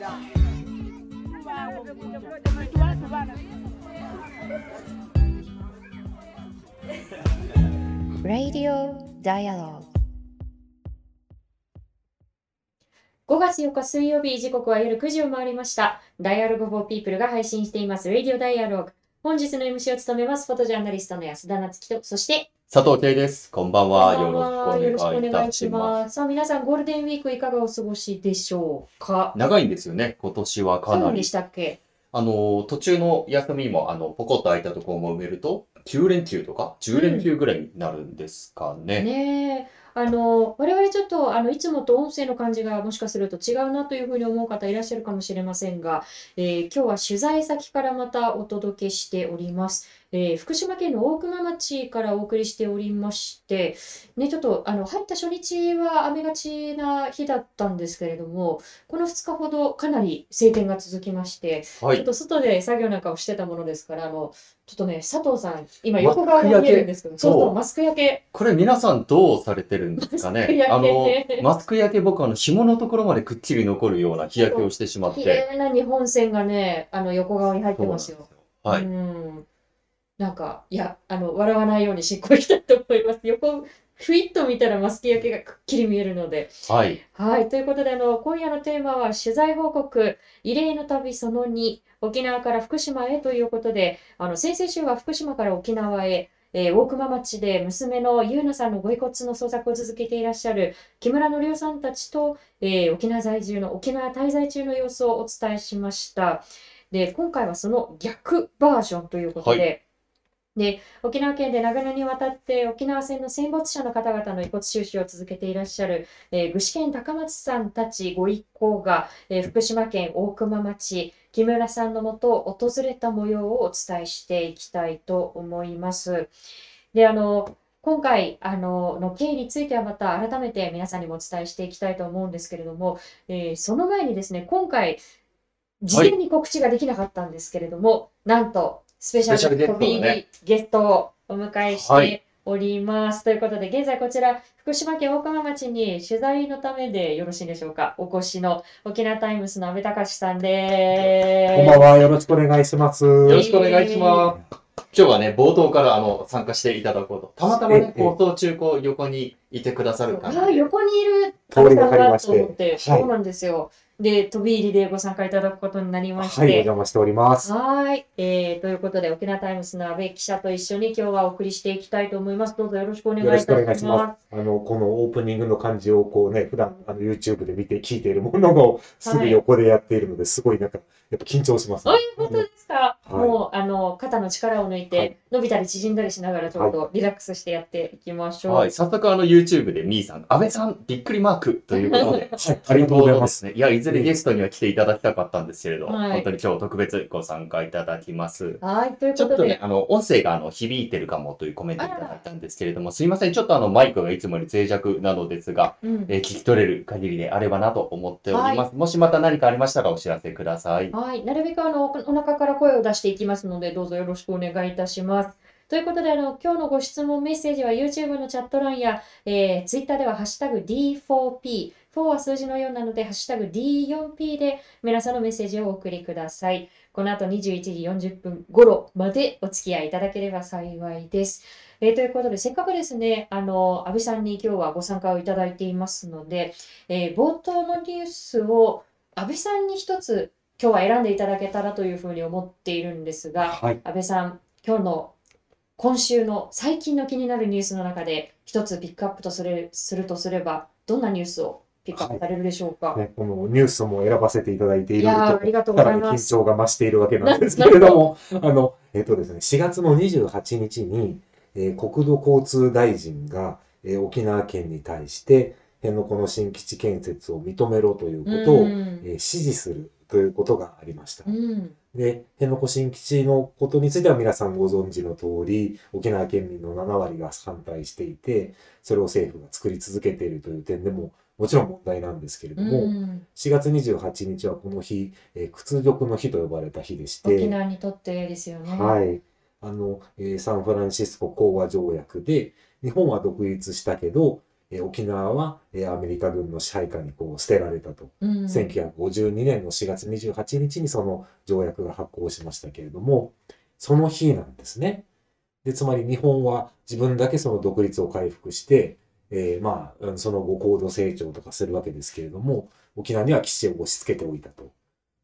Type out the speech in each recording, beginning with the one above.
Radio Dialogue 5月4日水曜日、時刻は夜9時を回りました。Dialogue for People が配信しています Radio Dialogue。本日の MC を務めます、フォトジャーナリストの安田夏樹と、そして、佐藤圭です。こんばんは。よろしくお願いいたします。す。さあ、皆さん、ゴールデンウィークいかがお過ごしでしょうか？長いんですよね、今年はかなりそうでし。たっけ？あの、途中の休みも、あの、ポコッと空いたところも埋めると、9連休とか、10連休ぐらいになるんですかね。ねえ。あの、我々ちょっと、あの、いつもと音声の感じがもしかすると違うなというふうに思う方いらっしゃるかもしれませんが、えー今日は取材先からまたお届けしております。えー福島県の大熊町からお送りしておりまして、ね、ちょっと、あの、入った初日は雨がちな日だったんですけれども、この2日ほどかなり晴天が続きまして、はい。ちょっと外で作業なんかをしてたものですから、あの、ちょっとね、佐藤さん、今横側が見えるんですけど、そうそう、マスク焼け。これ皆さんどうされてるんですかねあのね、マスク焼け僕あの、紐のところまでくっきり残るような日焼けをしてしまっ綺て。麗な日本線がね、あの横側に入ってますよ。はい。うん。なんか、いや、あの、笑わないように進行したいと思います。横、ふいっと見たらマスク焼けがくっきり見えるので。はい。はい。ということで、あの、今夜のテーマは取材報告、異例の旅その2、沖縄から福島へということで、あの、先々週は福島から沖縄へ、えー大熊町で娘の優奈さんのご遺骨の捜索を続けていらっしゃる木村則夫さんたちと、えー沖縄在住の、沖縄滞在中の様子をお伝えしました。で、今回はその逆バージョンということで、はで、沖縄県で長年にわたって沖縄戦の戦没者の方々の遺骨収集を続けていらっしゃる、えー具志堅高松さんたちご一行が、えー福島県大熊町、木村さんのもとを訪れた模様をお伝えしていきたいと思います。で、あの、今回、あの、の経緯についてはまた改めて皆さんにもお伝えしていきたいと思うんですけれども、えーその前にですね、今回、事前に告知ができなかったんですけれども、なんと、スペシャルゲストがねル飛び入りゲストをお迎えしはいております。ということで、現在こちら、福島県大熊町に取材のためでよろしいでしょうか、お越しの沖縄タイムスの阿部隆さんです。こんばんは。よろしくお願いします。よろしくお願いします。今日はね、冒頭からあの、参加していただこうと。たまたまね、ええ放送中、こう、横にいてくださる感じああ、横にいる通りさんだと思って、はいそうなんですよ。で、飛び入りでご参加いただくことになりましはい、おて、邪魔しております。はい、えー、ということで、沖縄タイムスの阿部記者と一緒に今日はお送りしていきたいと思います。どうぞよろしくお願いいよろしくお願たしまいします。あの、このオープニングの感じをこうね、普段あの YouTube で見て聞いているものをすぐ横でやっているので、すごいなんか、やっぱ緊張します、そういうことですか。はい。もう、あの、肩の力を抜いはてい、伸びたり縮んだりしながら、ちょっとリラックスしてやっていきましょう。はい、早速あの YouTube でみーさん、安倍さん、びっくりマークということで、はい、ありがとうございます。ね。いや、いずれゲストには来ていただきたかったんですけれど、はい。本当に今日特別ご参加いただきます。はい、ということで。ちょっとね、、あの、音声があの響いてるかもというコメントいただいたんですけれども、すいません、ちょっとあの、マイクがいつもより脆弱なのですが、うん。えー聞き取れる限りであればなと思っております。もしまた何かありましたらお知らせください。はい、なるべくあのおお腹から声を出ししていきますので、どうぞよろしくお願いいたします。ということで、あの今日のご質問、メッセージは YouTube のチャット欄や、えー、Twitter ではハッシュタグ D4P、4は数字の4なので、ハッシュタグ D4P で皆さんのメッセージをお送りください。この後21時40分頃までお付き合いいただければ幸いです。えーということで、せっかくですね、あの、安倍さんに今日はご参加をいただいていますので、えー冒頭のニュースを安倍さんに一つ今日は選んでいただけたらというふうに思っているんですが、はい。安倍さん、今日の今週の最近の気になるニュースの中で一つピックアップとするするとすれば、どんなニュースをピックアップされるでしょうか？ね、このニュースも選ばせていただいていいろいろとさらに緊。張が増しているわけなんですけれども、あの、えっとですね、4月の28日に、えー国土交通大臣が、えー沖縄県に対して、辺野古の新基地建設を認めろということを、うんえー指示するということがありましたう。んで、辺野古新基地のことについては皆さんご存知の通り、沖縄県民の7割が反対していて、それを政府が作り続けているという点でも、もちろん問題なんですけれども、うん4月28日はこの日、えー屈辱の日と呼ばれた日でして、沖縄にとってですよね。はい。あの、えーサンフランシスコ講和条約で、日本は独立したけど、えー沖縄は、えーアメリカ軍の支配下にこう捨てられたと。うん1952年の4月28日にその条約が発行しましたけれども、その日なんですね。で、つまり日本は自分だけその独立を回復して、えーまあ、うんその後高度成長とかするわけですけれども、沖縄には基地を押し付けておいたと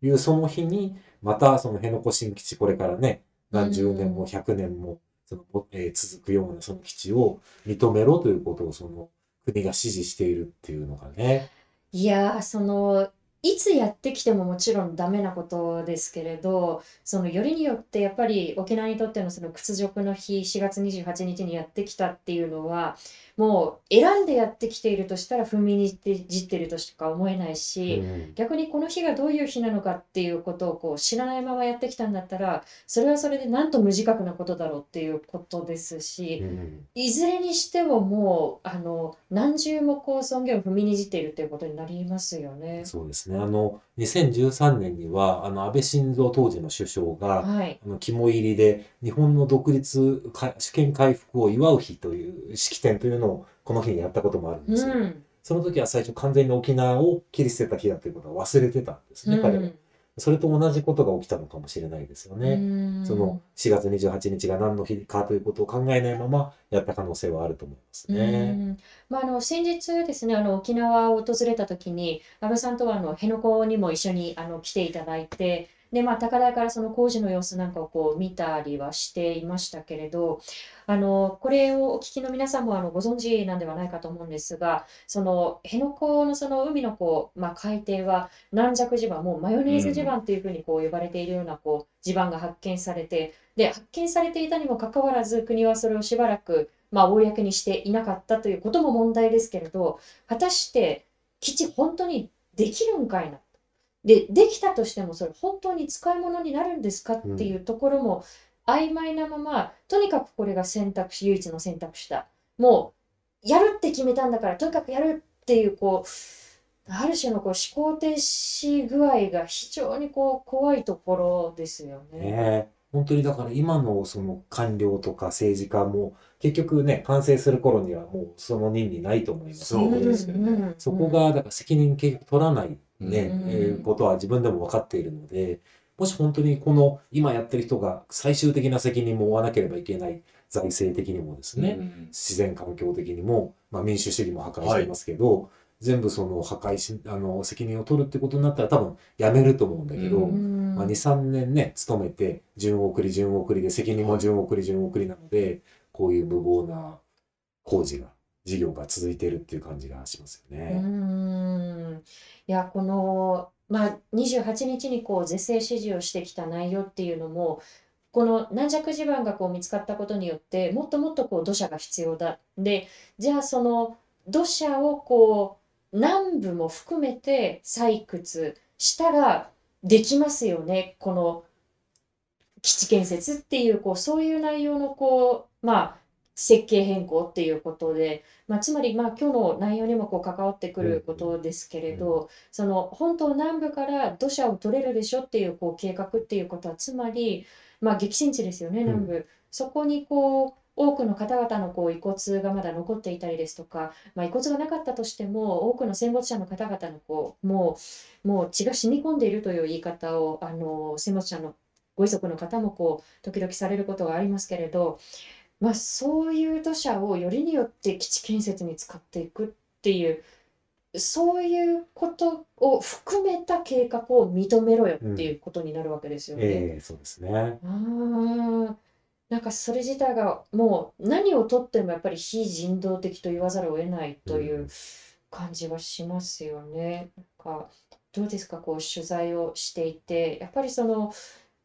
いうその日に、またその辺野古新基地、これからね、何十年も100年もその、えー続くようなその基地を認めろということをその国が支持しているっていうのがね、いやーそのいつやってきてももちろんダメなことですけれどそのよりによってやっぱり沖縄にとってのその屈辱の日4月28日にやってきたっていうのはもう選んでやってきているとしたら踏みにじってるとしか思えないし、うん逆にこの日がどういう日なのかっていうことをこう知らないままやってきたんだったらそれはそれでなんと無自覚なことだろうっていうことですし、うんいずれにしてももうあの何重もこう尊厳を踏みにじっているということになりますよね。そうですね。あの、2013年には、あの、安倍晋三当時の首相が、はい。あの、肝入りで、日本の独立か、主権回復を祝う日という式典というのを、この日にやったこともあるんですよ。うん。その時は最初完全に沖縄を切り捨てた日だということは忘れてたんですね、彼は。それと同じことが起きたのかもしれないですよね。うんその4月28日が何の日かということを考えないままやった可能性はあると思いますうね。んまあ、あの先日ですねあの沖縄を訪れた時に安倍さんとはあの辺野古にも一緒にあの来ていただいてで、まあ、高台からその工事の様子なんかをこう見たりはしていましたけれどあのこれをお聞きの皆さんもあのご存知なんではないかと思うんですがその辺野古のその海のこう、まあ、海底は軟弱地盤もうマヨネーズ地盤っていうふうにこう呼ばれているようなこう地盤が発見されてで発見されていたにもかかわらず国はそれをしばらくまあ、公にしていなかったということも問題ですけれど、果たして基地本当にできるんかいな？で、できたとしてもそれ本当に使い物になるんですかっていうところも曖昧なまま、とにかくこれが選択肢、唯一の選択肢だ。もう、やるって決めたんだから、とにかくやるっていう、こう、ある種のこう思考停止具合が非常にこう怖いところですよね。ねえ本当にだから今のその官僚とか政治家も結局ね、完成する頃にはもうその任にないと思いますのでねんそこがだから責任結局取らないね、うん。えーことは自分でも分かっているので、もし本当にこの今やってる人が最終的な責任も負わなければいけない財政的にもですね、うん。自然環境的にも、まあ、民主主義も破壊していますけど、全部その破壊し、あの、責任を取るってことになったら多分やめると思うんだけど、うん。まあ、2、3年ね、勤めて、順送り、順送りで、責任も順送り、順送りなので、こういう無謀な工事が、事業が続いているっていう感じがしますようね。ーんいや、この、まあ、28日にこう是正指示をしてきた内容っていうのも、この軟弱地盤がこう見つかったことによって、もっともっとこう土砂が必要だ。で、じゃあその土砂をこう南部も含めて採掘したらできますよね、この基地建設っていう、こうそういう内容のこう、まあ、設計変更っていうことで、まあ、つまり、まあ、今日の内容にもこう関わってくることですけれど、その本島南部から土砂を取れるでしょっていうこう計画っていうことは、つまり、まあ、激戦地ですよね、南部。そこにこう多くの方々のこう遺骨がまだ残っていたりですとか、まあ、遺骨がなかったとしても、多くの戦没者の方々のこうもうもう血が染み込んでいるという言い方をあの戦没者のご遺族の方もこう時々されることがありますけれど、まあ、そういう土砂をよりによって基地建設に使っていくっていうそういうことを含めた計画を認めろよっていうことになるわけですよね。ええそうですね。あーなんかそれ自体がもう何をとってもやっぱり非人道的と言わざるを得ないといううん感じはしますよね。なんかどうですかこう取材をしていてやっぱりその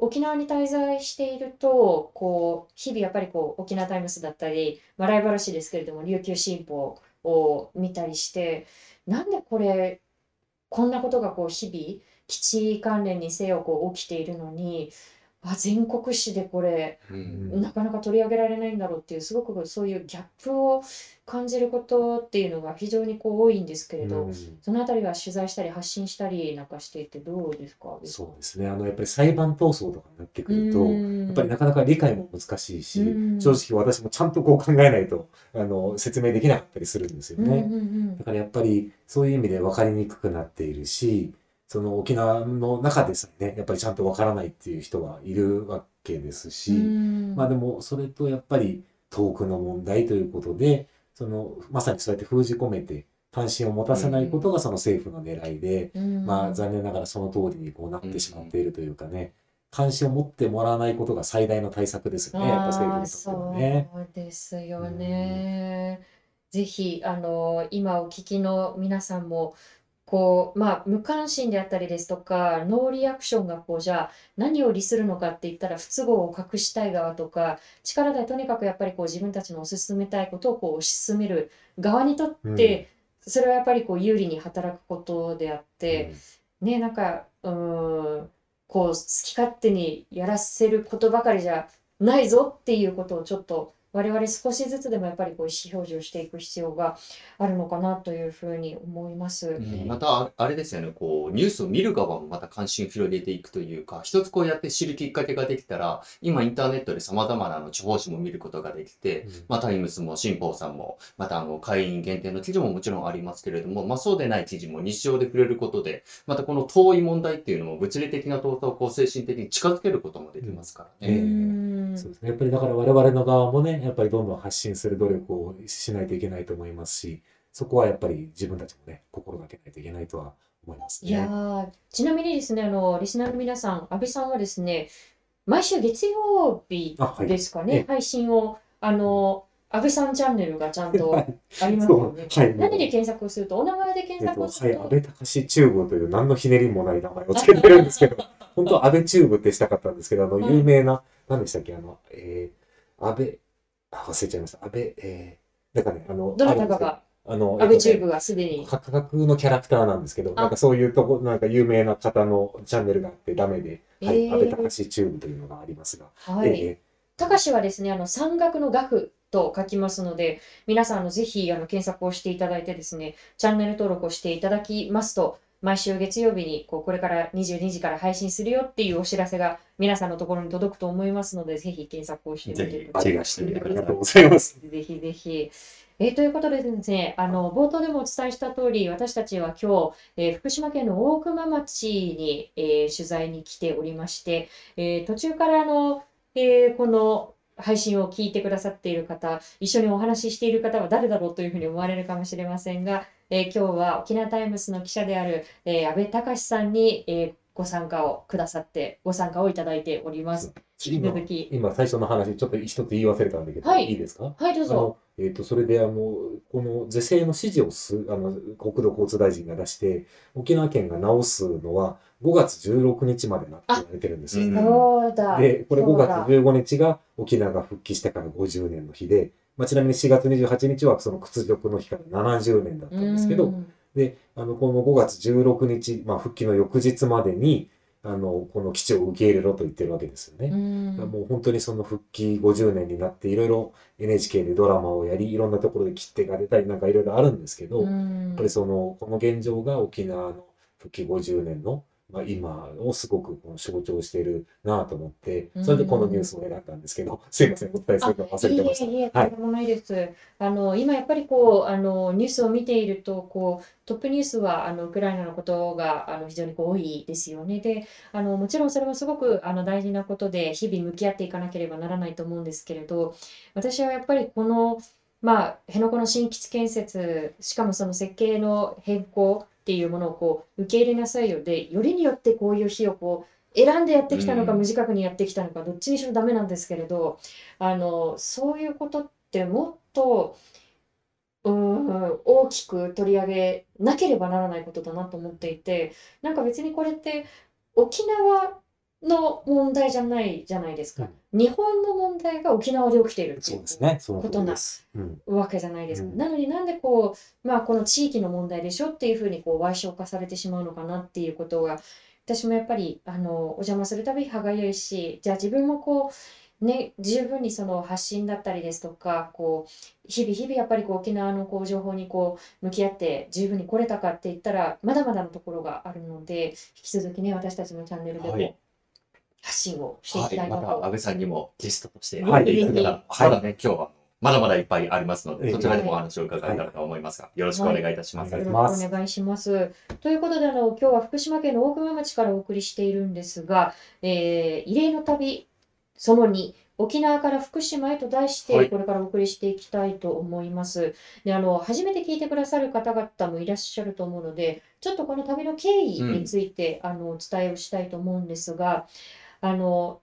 沖縄に滞在しているとこう日々やっぱりこう沖縄タイムスだったり、笑い話ですけれども琉球新報を見たりしてなんでこれこんなことがこう日々基地関連にせよこう起きているのにあ全国紙でこれうんなかなか取り上げられないんだろうっていうすごくそういうギャップを感じることっていうのが非常にこう多いんですけれど、うんそのあたりは取材したり発信したりなんかしていてどうですか？そうですね。あの、やっぱり裁判闘争とかになってくると、うん。やっぱりなかなか理解も難しいし、うん正直私もちゃんとこう考えないと、あの、説明できなかったりするんですよね。だからやっぱりそういう意味で分かりにくくなっているし、その沖縄の中でさえね、やっぱりちゃんと分からないっていう人はいるわけですし、うんまあでもそれとやっぱり遠くの問題ということで、そのまさにそうやって封じ込めて関心を持たせないことがその政府の狙いで、うんまあ残念ながらその通りにこうなってしまっているというかね、関心を持ってもらわないことが最大の対策ですよね、やっぱ政府にとってはね。そうですよね。ぜひ、あの、今お聞きの皆さんも、こう、まあ、無関心であったりですとか、ノーリアクションが、こう、じゃあ、何を利するのかって言ったら、不都合を隠したい側とか、力でとにかくやっぱりこう、自分たちの進めたいことをこう、推し進める側にとって、それはやっぱりこう、有利に働くことであって、ね、なんか、うーん、こう、好き勝手にやらせることばかりじゃないぞっていうことをちょっと我々少しずつでもやっぱりこう意思表示をしていく必要があるのかなというふうに思います。うん。またああれですよね、こうニュースを見る側もまた関心を広げていくというか、一つこうやって知るきっかけができたら、今インターネットで様々なあの地方紙も見ることができて、うん。まあ、タイムスも新報さんも、またあの会員限定の記事ももちろんありますけれども、まあ、そうでない記事も日常で触れることで、またこの遠い問題っていうのも物理的な遠さをこう精神的に近づけることもできますからうそうですね。やっぱりだから我々の側もね、やっぱりどんどん発信する努力をしないといけないと思いますし、そこはやっぱり自分たちもね、心がけないといけないとは思いますいやちなみにですね、あの、リスナーの皆さん、阿部さんはですね、毎週月曜日ですかえね、配信を、あの、阿部さんチャンネルがちゃんとはい。ありますよね。はい。何で検索をすると、お名前で検えっと、索をすはい、ると、阿部岳チューブという何のひねりもない名前をつけてるんですけど、本当は阿部チューブってしたかったんですけど、あの、はい有名な、何でしたっけ、あの、えー、安倍、あ、忘れちゃいました。安倍、えー、なんかね、あの、どなたかが、あの、安倍チューブがすでに。価格のキャラクターなんですけど、なんかそういうとこ、なんか有名な方のチャンネルがあってダメで、はい、えー阿部岳チューブというのがありますが、はい。えたかしはですね、あの、山岳の岳と書きますので、皆さん、あの、ぜひ、あの、検索をしていただいてですね、チャンネル登録をしていただきますと、毎週月曜日に、こう、これから22時から配信するよっていうお知らせが皆さんのところに届くと思いますので、ぜひ検索をしてみてぜひください。チェックしてみてくださいありがとう。ございます。ぜひぜひ。えーということでですね、あの冒頭でもお伝えした通り、私たちは今日、えー福島県の大熊町に、えー取材に来ておりまして、えー途中からあの、えーこの配信を聞いてくださっている方、一緒にお話ししている方は誰だろうというふうに思われるかもしれませんが、えー今日は沖縄タイムスの記者である、えー安倍隆さんに、えーご参加をくださって、ご参加をいただいております。今続き。今最初の話、ちょっと一つ言い忘れたんだけど、はいいいですか？はい、どうぞ。あの、えっ、と、それで、あの、この是正の指示をす、あの、国土交通大臣が出して、沖縄県が直すのは5月16日までなって言われてるんですそうだ。で、これ5そうだ月15日が沖縄が復帰してから50年の日で、まあ、ちなみに4月28日はその屈辱の日から70年だったんですけど、うんで、あの、この5月16日、まあ、復帰の翌日までに、あの、この基地を受け入れろと言ってるわけですよね。うんもう本当にその復帰50年になっていろいろ NHK でドラマをやりいろんなところで切手が出たりなんかいろいろあるんですけど、やっぱりそのこの現状が沖縄の復帰50年の、まあ、今をすごくこう象徴しているなと思ってそれでこのニュースを選んだんですけど、すいませんお伝えするの忘れてました。いえいえ、はいとんでもないです。あの、今やっぱりこう、あの、ニュースを見ていると、こう、トップニュースは、あの、ウクライナのことが、あの、非常にこう多いですよね。で、あの、もちろんそれもすごく、あの、大事なことで、日々向き合っていかなければならないと思うんですけれど、私はやっぱりこの、まあ、辺野古の新基地建設、しかもその設計の変更っていうものをこう受け入れなさいよで、よりによってこういう日をこう選んでやってきたのか、うん。短くにやってきたのか、どっちにしろダメなんですけれど、あの、そういうことってもっと、うん、大きく取り上げなければならないことだなと思っていて、なんか別にこれって沖縄の問題じゃないじゃないですか。日本の問題が沖縄で起きているっていうそうですね、その通りです。うんわけじゃないですか。うんなのになんでこう、まあこの地域の問題でしょっていうふうにこう歪償化されてしまうのかなっていうことが、私もやっぱりあのお邪魔するたび歯がゆいしじゃあ自分もこうね十分にその発信だったりですとかこう日々日々やっぱりこう沖縄のこう情報にこう向き合って十分に来れたかって言ったらまだまだのところがあるので引き続きね私たちのチャンネルではいも発信をしていはい、きたいなとまた安倍さんにもゲストとしてはい出ていただいたら、はい。まだね、今日はまだまだいっぱいありますので、ええ。そちらでもお話を伺えたらと思いますが、よろしくお願いいたします。はい。よろしくお願いします。ということであの今日は福島県の大熊町からお送りしているんですが、えー異例の旅その2沖縄から福島へと題しはい。てこれからお送りしていきたいと思います。であの初めて聞いてくださる方々もいらっしゃると思うのでちょっとこの旅の経緯について、あのお伝えをしたいと思うんですがあの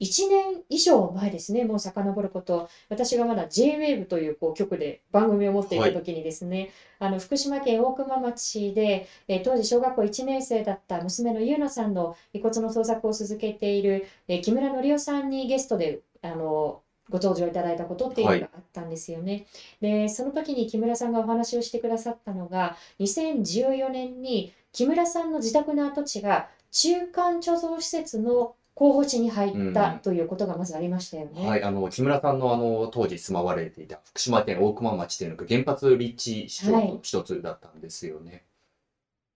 1年以上前ですね、もう遡ること、私がまだ J-WAVE というこう局で番組を持っていた時にですね、あの福島県大熊町で、えー当時小学校1年生だった娘の優奈さんの遺骨の捜索を続けている、えー木村則夫さんにゲストであのご登場いただいたことっていうのがあったんですよね。で、その時に木村さんがお話をしてくださったのが、2014年に木村さんの自宅の跡地が中間貯蔵施設の候補地に入ったうんということがまずありましたよね。はい、あの、木村さんのあの、当時住まわれていた福島県大熊町というのが原発立地市町の一つだったんですよね。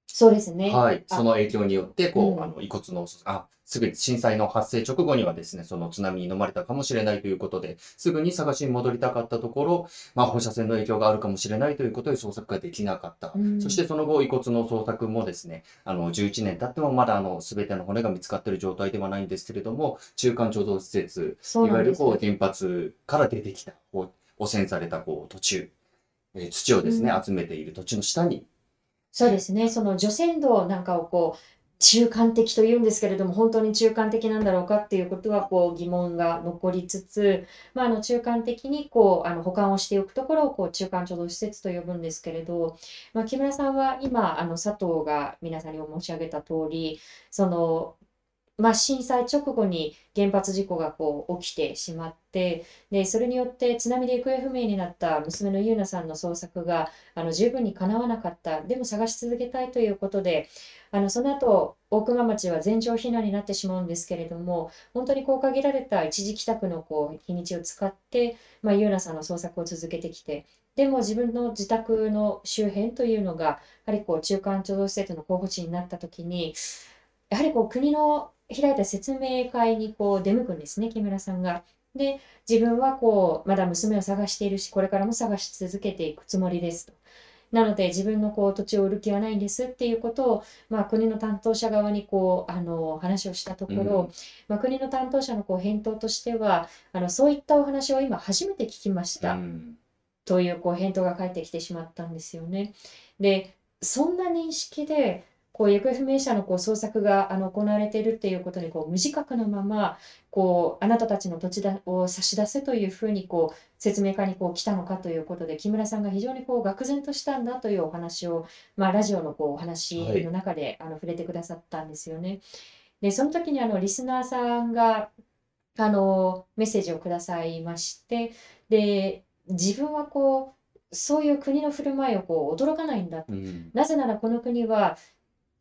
そうですね。はい、あその影響によって、こう、うんあの、遺骨の、あ、すぐに震災の発生直後にはですね、その津波に飲まれたかもしれないということで、すぐに探しに戻りたかったところ、まあ、放射線の影響があるかもしれないということで捜索ができなかった。うんそしてその後、遺骨の捜索もですね、あの、11年経ってもまだあの、すべての骨が見つかっている状態ではないんですけれども、中間貯蔵施設、いわゆる。こう原発から出てきた、こう汚染されたこう土地、えー土をですね、うん集めている土地の下に、そうですね。その除染土なんかをこう中間的と言うんですけれども、本当に中間的なんだろうかっていうことはこう疑問が残りつつ、まあ、あの中間的にこうあの保管をしておくところをこう中間貯蔵施設と呼ぶんですけれど、まあ、木村さんは今あの佐藤が皆さんにお申し上げた通り、そのまあ、震災直後に原発事故がこう起きてしまってでそれによって津波で行方不明になった娘の優奈さんの捜索があの十分にかなわなかった。でも探し続けたいということであのその後大熊町は全町避難になってしまうんですけれども本当にこう限られた一時帰宅のこう日にちを使って、まあ、優奈さんの捜索を続けてきてでも自分の自宅の周辺というのがやはりこう中間貯蔵施設の候補地になった時にやはりこう国の開いた説明会にこう出向くんですね木村さんが。で自分はこうまだ娘を探しているしこれからも探し続けていくつもりですと。なので自分のこう土地を売る気はないんですっていうことを、まあ、国の担当者側にこうあの話をしたところ、うんまあ、国の担当者のこう返答としてはあのそういったお話を今初めて聞きました。うんというこう返答が返ってきてしまったんですよね。で、そんな認識で、こう行方不明者のこう捜索があの行われているっていうことにこう無自覚のままこうあなたたちの土地だを差し出せというふうにこう説明会にこう来たのかということで木村さんが非常にこう愕然としたんだというお話を、まあ、ラジオのこうお話はいの中で、あの触れてくださったんですよね。でその時にあのリスナーさんがあのメッセージをくださいましてで自分はこうそういう国の振る舞いをこう驚かないんだうんなぜならこの国は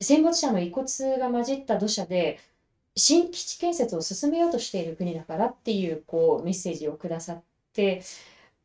戦没者の遺骨が混じった土砂で新基地建設を進めようとしている国だからっていうこうメッセージをくださって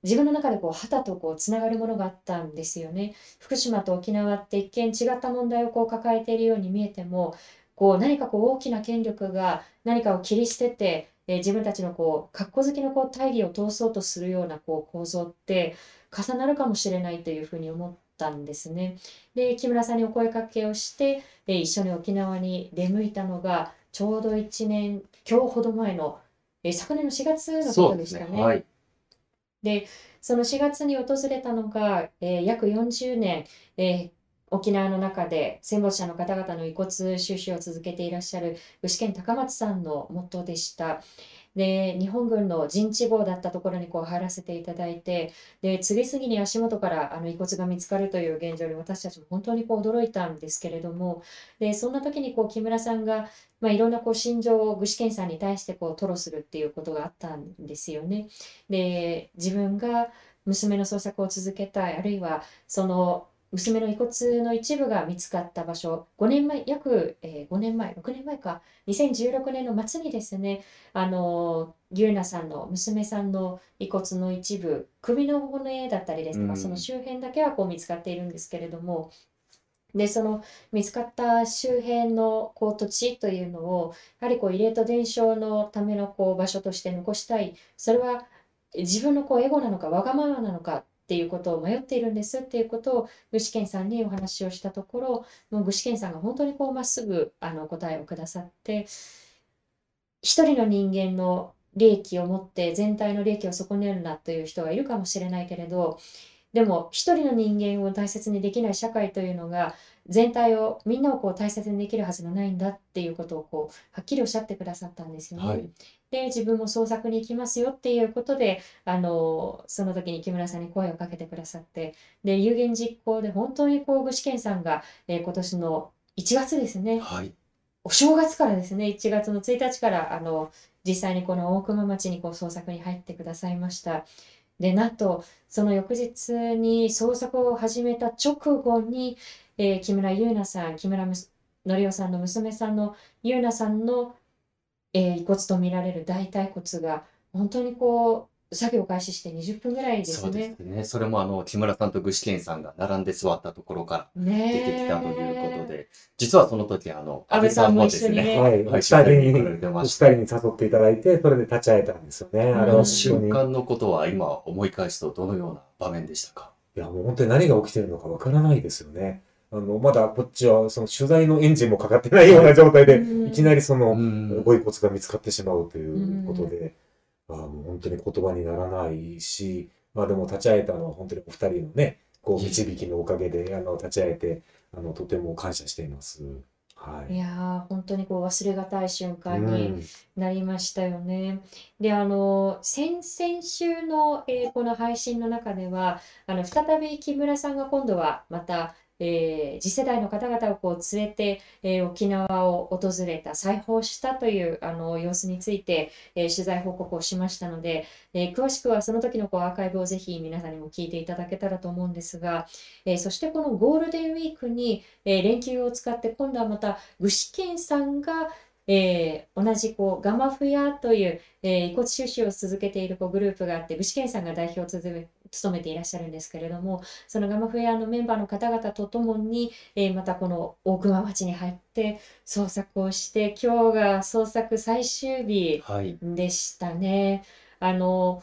自分の中でこう旗とこうつながるものがあったんですよね。福島と沖縄って一見違った問題をこう抱えているように見えてもこう何かこう大きな権力が何かを切り捨てて、え自分たちのこう格好好きのこう大義を通そうとするようなこう構造って重なるかもしれないというふうに思ってたんですね。で木村さんにお声かけをして、えー一緒に沖縄に出向いたのがちょうど1年今日ほど前の、えー昨年の4月のことですしたね。ね。はい。で、その4月に訪れたのが、えー約40年、えー沖縄の中で戦没者の方々の遺骨収集を続けていらっしゃる具志堅高松さんの元でした。で、日本軍の陣地壕だったところにこう入らせていただいて、で、次々に足元からあの遺骨が見つかるという現状に私たちも本当にこう驚いたんですけれども、で、そんな時にこう木村さんが、まあ、いろんなこう心情を具志堅さんに対してこう吐露するっていうことがあったんですよね。で、自分が娘の捜索を続けたい、あるいはその娘の遺骨の一部が見つかった場所、5年前、約、えー5年前、6年前か、2016年の末にですね、あの、ユーナさんの娘さんの遺骨の一部、首の骨だったりですとか、うん。その周辺だけはこう見つかっているんですけれども、で、その見つかった周辺のこう土地というのを、やはりこう慰霊と伝承のためのこう場所として残したい。それは自分のこうエゴなのかわがままなのかっていうことを迷っているんですっていうことを具志堅さんにお話をしたところ、もう具志堅さんが本当にこうまっすぐあの答えをくださって、一人の人間の利益を持って全体の利益を損ねるなという人がいるかもしれないけれど、でも一人の人間を大切にできない社会というのが全体をみんなをこう大切にできるはずがないんだっていうことをこうはっきりおっしゃってくださったんですよね。はいで自分も創作に行きますよっていうことであのその時に木村さんに声をかけてくださってで有言実行で本当にこう具志堅さんが、えー今年の1月ですねはい。お正月からですね、1月の1日から、あの、実際にこの大熊町にこう捜索に入ってくださいました。で、なんと、その翌日に捜索を始めた直後に、えー木村優奈さん、木村則夫さんの娘さんの優奈さんの、えー遺骨とみられる大腿骨が、本当にこう、作業開始して20分ぐらいですそうでね。すね。それもあの、木村さんと具志堅さんが並んで座ったところからね出てきたということで、実はその時あの、安倍さんも一緒にねね、はい、おはいに、に誘っていただいて、それで立ち会えたんですよね。あの。瞬間のことは今思い返すとどのような場面でしたか？いや、もう本当に何が起きてるのかわからないですよね。あの、まだこっちは、その取材のエンジンもかかってないような状態で、うんいきなりその、んご遺骨が見つかってしまうということで、あもう本当に言葉にならないし、まあでも立ち会えたのは本当にお二人のね、こう導きのおかげで、あの、立ち会えて、あの、とても感謝しています。はいい。やー、本当にこう忘れがたい瞬間うにんなりましたよね。で、あの、先々週の、えーこの配信の中では、あの、再び木村さんが今度はまた、えー次世代の方々をこう連れて、えー沖縄を訪れた、再訪したというあの様子について、えー取材報告をしましたので、え詳しくはその時のこうアーカイブをぜひ皆さんにも聞いていただけたらと思うんですが、えそしてこのゴールデンウィークに、え連休を使って今度はまた具志堅さんが、えー同じこうガマフヤという、えー遺骨収集を続けているこうグループがあって具志堅さんが代表を務め務めていらっしゃるんですけれどもそのガマフヤのメンバーの方々とともに、えーまたこの大熊町に入って捜索をして今日が捜索最終日はい。でしたね。あの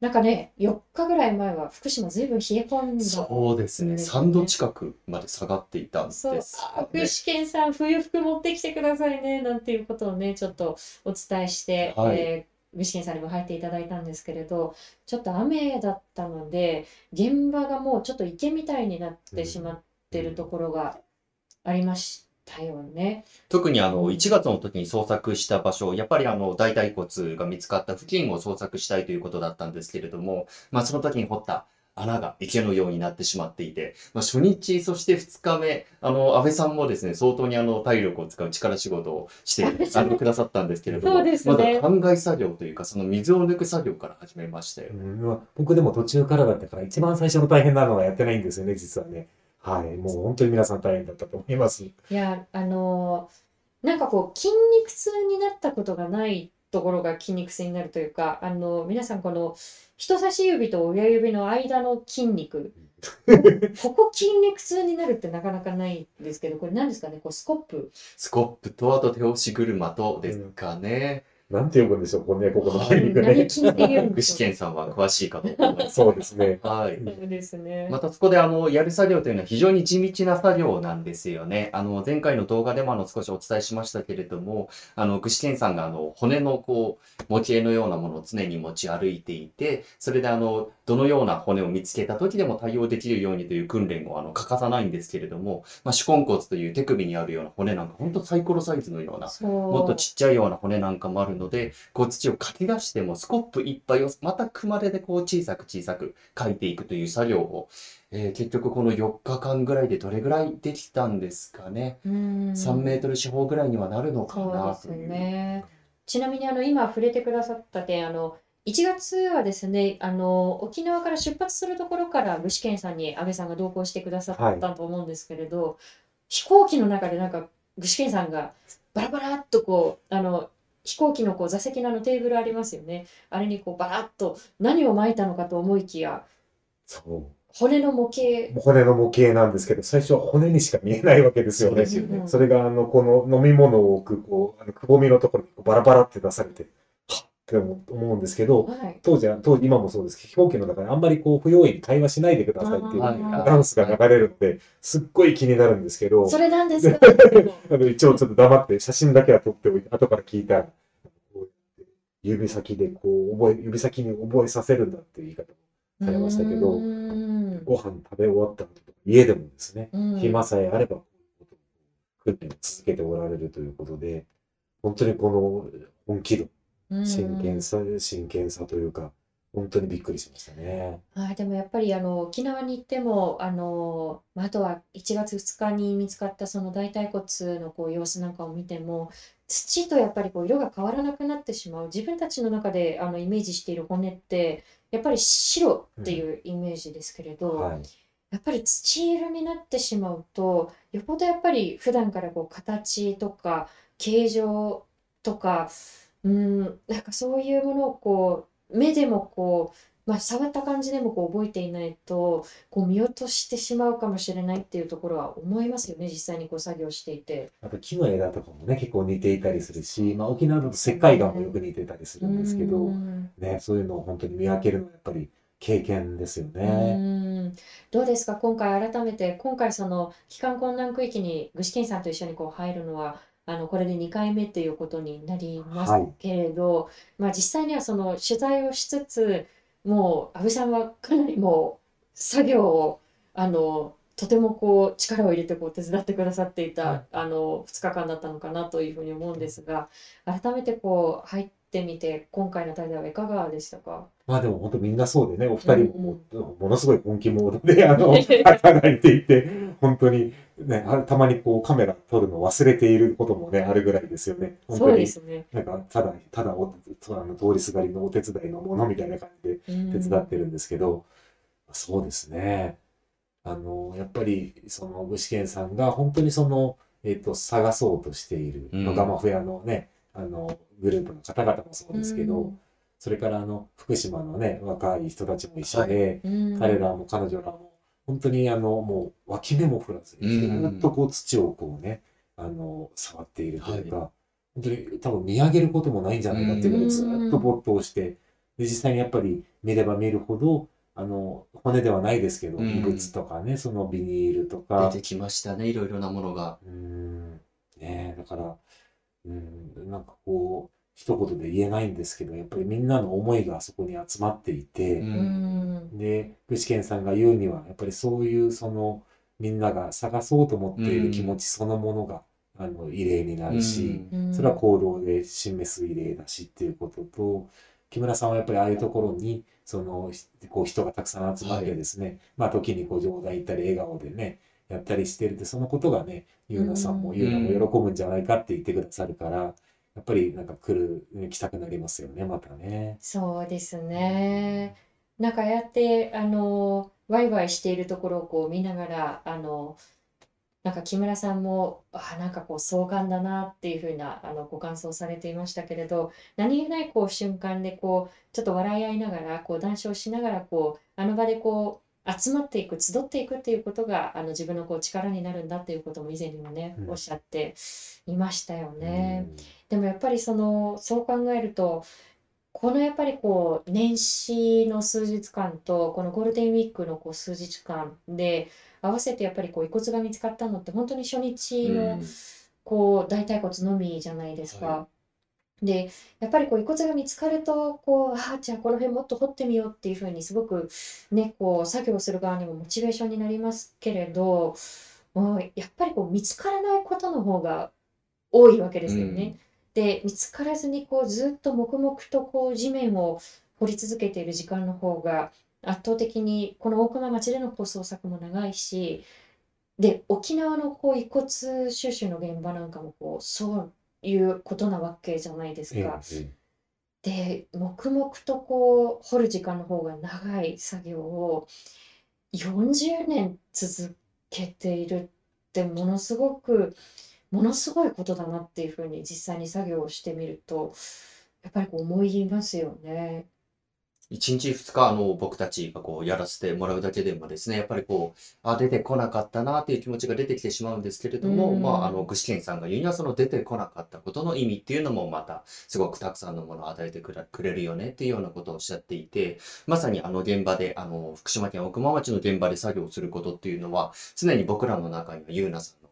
なんかね4日ぐらい前は福島ずいぶん冷え込んだそうですね。ですね3度近くまで下がっていたんですそう、よあ具志堅さん、冬服持ってきてくださいね、なんていうことをね、ちょっとお伝えして、はいえー具志堅さんにも入っていただいたんですけれど、ちょっと雨だったので、現場がもうちょっと池みたいになってしまってるところがありましたよね。特にあの、1月の時に捜索した場所、やっぱりあの、大腿骨が見つかった付近を捜索したいということだったんですけれども、まあその時に掘った穴が池のようになってしまっていて、まあ初日、そして2日目、あの、安倍さんもですね、相当にあの、体力を使う力仕事をしてあの、くださったんですけれども、そうですねまだ灌漑作業というか、その水を抜く作業から始めましたよう。んまあ僕でも途中からだったから、一番最初の大変なのはやってないんですよね、実はね。はい。もう本当に皆さん大変だったと思います。いや、あのーなんかこう、筋肉痛になったことがないところが筋肉痛になるというか、あの皆さんこの人差し指と親指の間の筋肉、ここ筋肉痛になるってなかなかないんですけど、これ何ですかね、こうスコップ。スコップと、あと手押し車とですかね。なんて呼ぶんでしょう、このね、ここの筋肉何ね。筋って言うん具志ですよ。堅さんは詳しいかと思います。そうですね。はい。そうですね。またそこであの、やる作業というのは非常に地道な作業なんですよね。あの、前回の動画でもあの、少しお伝えしましたけれども、あの、具志堅さんがあの、骨のこう、模型のようなものを常に持ち歩いていて、それであの、どのような骨を見つけた時でも対応できるようにという訓練をあの、欠かさないんですけれども、まあ、手根骨という手首にあるような骨なんか、本当サイコロサイズのような。もっとちっちゃいような骨なんかもあるので、こう土をかき出してもスコップ一杯をまた熊手でこう小さく小さく書いていくという作業を、えー結局この4日間ぐらいでどれぐらいできたんですかね。うん3メートル四方ぐららいにはなるのかなという。ね。ちなみにあの今触れてくださった点、あの1月はですね、あの沖縄から出発するところから具志堅さんに安倍さんが同行してくださったと思うんですけれど、飛行機の中でなんか具志堅さんがバラバラっとこうあの飛行機のこう座席のあのテーブルありますよね。あれにこうバラッと何を巻いたのかと思いきやそう。骨の模型。骨の模型なんですけど、最初は骨にしか見えないわけですよね。そねれが、あの、この飲み物を置く、こう、あのくぼみのところにこうバラバラって出されて、はっって思思うんですけど、はい。当時は、当時、今もそうですけど、飛行機の中であんまりこう、不用意に会話しないでくださいっていうはい。あーアナウンスが流れるので、すっごい気になるんですけど、それなんですか？あの一応ちょっと黙って写真だけは撮っておいて、後から聞いたら、指先でこう、覚え、指先に覚えさせるんだっていう言い方をされましたけどご飯食べ終わった後とか、家でもですね、うん。暇さえあれば、訓練を続けておられるということで、本当にこの本気度、真剣さ、真剣さというか、本当にびっくりしましたね。はい、でもやっぱりあの沖縄に行ってもあのまああとは1月2日に見つかったその大腿骨のこう様子なんかを見ても土とやっぱりこう色が変わらなくなってしまう自分たちの中であのイメージしている骨ってやっぱり白っていうイメージですけれど、はい。やっぱり土色になってしまうとよっぽどやっぱり普段からこう形とか形状とかうん。なんかそういうものをこう目でもこう、まあ、触った感じでもこう覚えていないとこう見落としてしまうかもしれないっていうところは思いますよね実際にこう作業していて。あと木の枝とかもね、結構似ていたりするし、まあ沖縄だと石灰岩もよく似てたりするんですけど、うん。ね、そういうのを本当に見分けるのはやっぱり経験ですようね。ん。どうですか？今回改めて今回その帰還困難区域に具志堅さんと一緒にこう入るのはあのこれで2回目っていうことになりますはい。けれど、まあ、実際にはその取材をしつつもう安倍さんはかなりもう作業をあのとてもこう力を入れてこう手伝ってくださっていた、はい。あの2日間だったのかなというふうに思うんですが改めてこう入ってみて今回の滞在はいかがでしたか？まあでも本当みんなそうでね、お二人ももものすごい本気モードで、あの、働いていて、本当にね、あたまにこうカメラ撮るの忘れていることもね、あるぐらいですよね。本そう当に、ですね。なんか、ただ、ただお、あの通りすがりのお手伝いのものみたいな感じで手伝ってるんですけど、そうですね。あの、やっぱり、その、具志堅さんが本当にその、えっと、探そうとしている、うん野釜フェアのね、あの、グループの方々もそうですけど、うんそれからあの、福島のね、若い人たちも一緒で、うん。彼らも彼女らも、本当にあの、もう脇目も振らずに、ずうん。っとこう土をこうね、あの、触っているというか、本当に多分見上げることもないんじゃないかっていうぐらいずっと没頭して、で、実際にやっぱり見れば見るほど、あの、骨ではないですけど、うん。異物とかね、そのビニールとか。出、てきましたね、いろいろなものが。うーん、ねえ、だから、うん、なんかこう、一言で言えないんですけど、やっぱりみんなの思いがそこに集まっていて、ううん。んで、具志堅さんが言うには、やっぱりそういうその、みんなが探そうと思っている気持ちそのものが、あの、異例になるし、うん。それは行動で示す異例だしっていうことと、木村さんはやっぱりああいうところに、その、ひこう人がたくさん集まってですね、まあ時にこう冗談言ったり笑顔でね、やったりしてるって、そのことがね、ゆうなさんも、うん。ゆうなも喜ぶんじゃないかって言ってくださるから、やっぱりなんか来る、ね、来たくなりますよね、またね。そうですね。なんかやって、あの、ワイワイしているところをこう見ながら、あの、なんか木村さんも、あ、なんかこう壮観だなっていうふうなあのご感想されていましたけれど、何気ないこう瞬間でこうちょっと笑い合いながら、こう談笑しながらこうあの場でこう集まっていく、集っていくっていうことがあの自分のこう力になるんだっていうことも以前にもね、うんおっしゃっていましたよね。うんでもやっぱりそのそう考えるとこのやっぱりこう年始の数日間とこのゴールデンウィークのこう数日間で合わせてやっぱりこう遺骨が見つかったのって本当に初日のうんこう大腿骨のみじゃないですか。はでやっぱりこう遺骨が見つかるとこうああじゃあこの辺もっと掘ってみようっていうふうにすごくねこう作業する側にもモチベーションになりますけれどもうやっぱりこう見つからないことの方が多いわけですよね。で見つからずにこうずっと黙々とこう地面を掘り続けている時間の方が圧倒的にこの大熊町でのこう捜索も長いしで沖縄のこう遺骨収集の現場なんかもこうそういうことなわけじゃないですええか。えで、黙々とこう掘る時間の方が長い作業を40年続けているってものすごくものすごいことだなっていうふうに実際に作業をしてみるとやっぱりこう思いますよね。1日2日、あの、僕たちがこう、やらせてもらうだけでもですね、やっぱりこう、あ、出てこなかったなっていう気持ちが出てきてしまうんですけれども、うん。まあ、あの、具志堅さんが言うには、その出てこなかったことの意味っていうのもまた、すごくたくさんのものを与えてくれるよねっていうようなことをおっしゃっていて、まさにあの現場で、あの、福島県奥間町の現場で作業をすることっていうのは、常に僕らの中にはゆうなさんの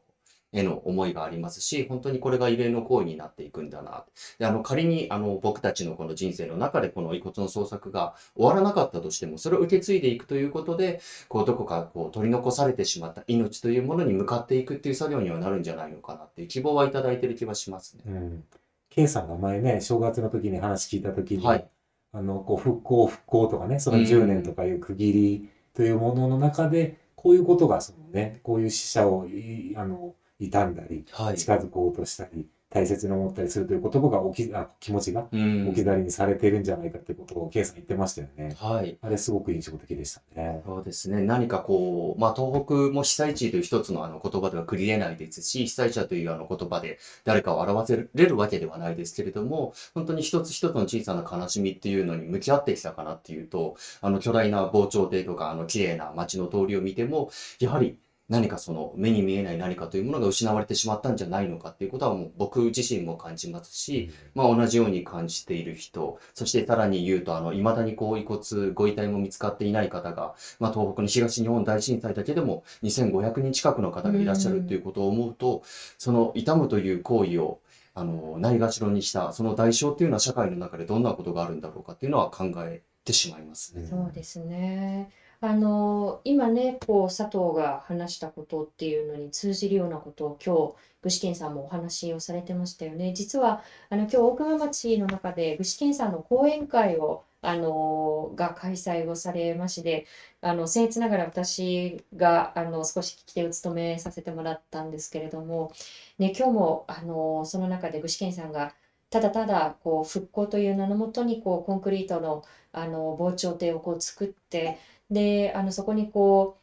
への思いがありますし、本当にこれが異例の行為になっていくんだな。で、あの、仮に、あの、僕たちのこの人生の中でこの遺骨の捜索が終わらなかったとしても、それを受け継いでいくということで、こう、どこかこう、取り残されてしまった命というものに向かっていくっていう作業にはなるんじゃないのかなっていう希望はいただいてる気はしますね。うん。K さんが前ね、正月の時に話聞いた時に、はいあの、こう、復興、復興とかね、その10年とかいう区切りというものの中で、こういうことが、そのね、こういう死者をい、あの、悼んだり、はい。近づこうとしたり、大切に思ったりするという言葉が置き、あ気持ちがうん置き去りにされているんじゃないかっていうことを K さん言ってましたよね。はい。あれすごく印象的でしたね。そうですね。何かこう、まあ、東北も被災地という一つのあの言葉では区切れないですし、被災者というあの言葉で誰かを表せれるわけではないですけれども、本当に一つ一つの小さな悲しみっていうのに向き合ってきたかなっていうと、あの巨大な防潮堤とか、あの綺麗な街の通りを見ても、やはり何かその目に見えない何かというものが失われてしまったんじゃないのかっていうことはもう僕自身も感じますし、まあ、同じように感じている人、そしてさらに言うと、あの、未だにこう、遺骨、ご遺体も見つかっていない方が、まあ、東北の東日本大震災だけでも2500人近くの方がいらっしゃるっていうことを思うと、その痛むという行為を、あの、ないがしろにした、その代償っていうのは社会の中でどんなことがあるんだろうかっていうのは考えてしまいますね。そうですね。あの今ねこう佐藤が話したことっていうのに通じるようなことを今日具志堅さんもお話をされてましたよね。実はあの今日大熊町の中で具志堅さんの講演会をあのが開催をされましてあの僭越ながら私があの少し聞き手を務めさせてもらったんですけれども、ね、今日もあのその中で具志堅さんがただただこう復興という名のもとにこうコンクリートのあの防潮堤をこう作ってであのそこにこ